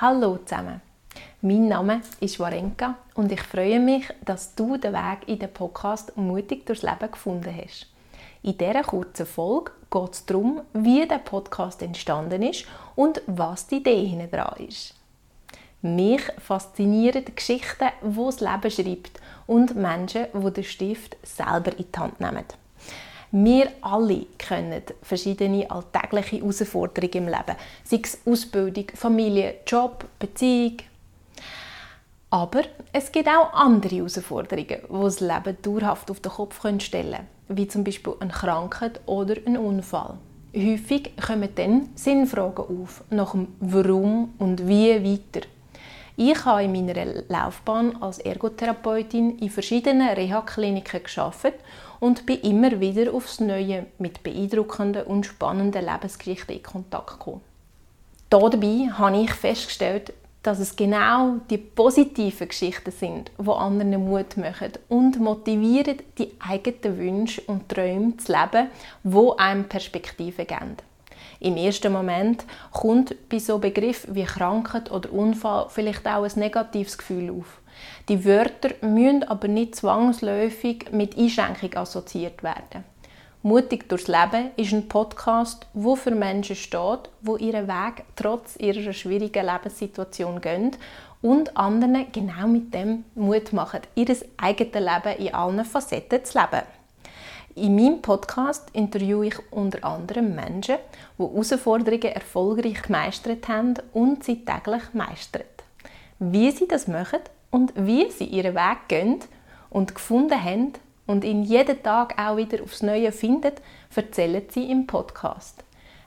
Hallo zusammen. Mein Name ist Warenka und ich freue mich, dass du den Weg in den Podcast mutig durchs Leben gefunden hast. In dieser kurzen Folge geht es darum, wie der Podcast entstanden ist und was die Idee hinten dran ist. Mich faszinieren die Geschichten, die das Leben schreibt und Menschen, die den Stift selber in die Hand nehmen. Wir alle kennen verschiedene alltägliche Herausforderungen im Leben, sei es Ausbildung, Familie, Job, Beziehung. Aber es gibt auch andere Herausforderungen, die das Leben dauerhaft auf den Kopf stellen können, wie zum Beispiel eine Krankheit oder ein Unfall. Häufig kommen dann Sinnfragen auf nach dem Warum und Wie weiter. Ich habe in meiner Laufbahn als Ergotherapeutin in verschiedenen Reha-Kliniken gearbeitet und bin immer wieder aufs Neue mit beeindruckenden und spannenden Lebensgeschichten in Kontakt gekommen. Dabei habe ich festgestellt, dass es genau die positiven Geschichten sind, die anderen Mut machen und motivieren, die eigenen Wünsche und Träume zu leben, wo einem Perspektive geben. Im ersten Moment kommt bei so Begriffen wie Krankheit oder Unfall vielleicht auch ein negatives Gefühl auf. Die Wörter müssen aber nicht zwangsläufig mit Einschränkung assoziiert werden. Mutig durchs Leben ist ein Podcast, wo für Menschen steht, wo ihren Weg trotz ihrer schwierigen Lebenssituation gehen und anderen genau mit dem Mut machen, ihr eigenes Leben in allen Facetten zu leben. In meinem Podcast interviewe ich unter anderem Menschen, die Herausforderungen erfolgreich gemeistert haben und sie täglich meistern. Wie sie das machen und wie sie ihren Weg gehen und gefunden haben und ihn jeden Tag auch wieder aufs Neue finden, erzählen sie im Podcast.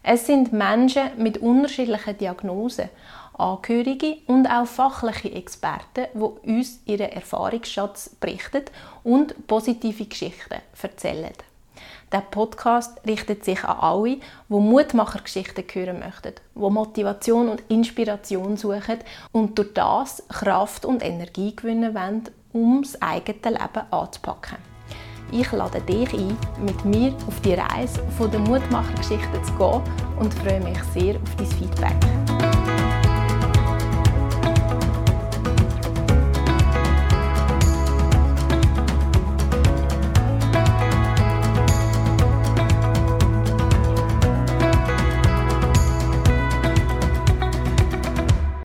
Es sind Menschen mit unterschiedlichen Diagnosen, Angehörige und auch fachliche Experten, die uns ihren Erfahrungsschatz berichten und positive Geschichten erzählen. Der Podcast richtet sich an alle, die Mutmachergeschichten hören möchten, die Motivation und Inspiration suchen und durch das Kraft und Energie gewinnen wollen, um das eigene Leben anzupacken. Ich lade dich ein, mit mir auf die Reise der Mutmachergeschichten zu gehen und freue mich sehr auf dein Feedback.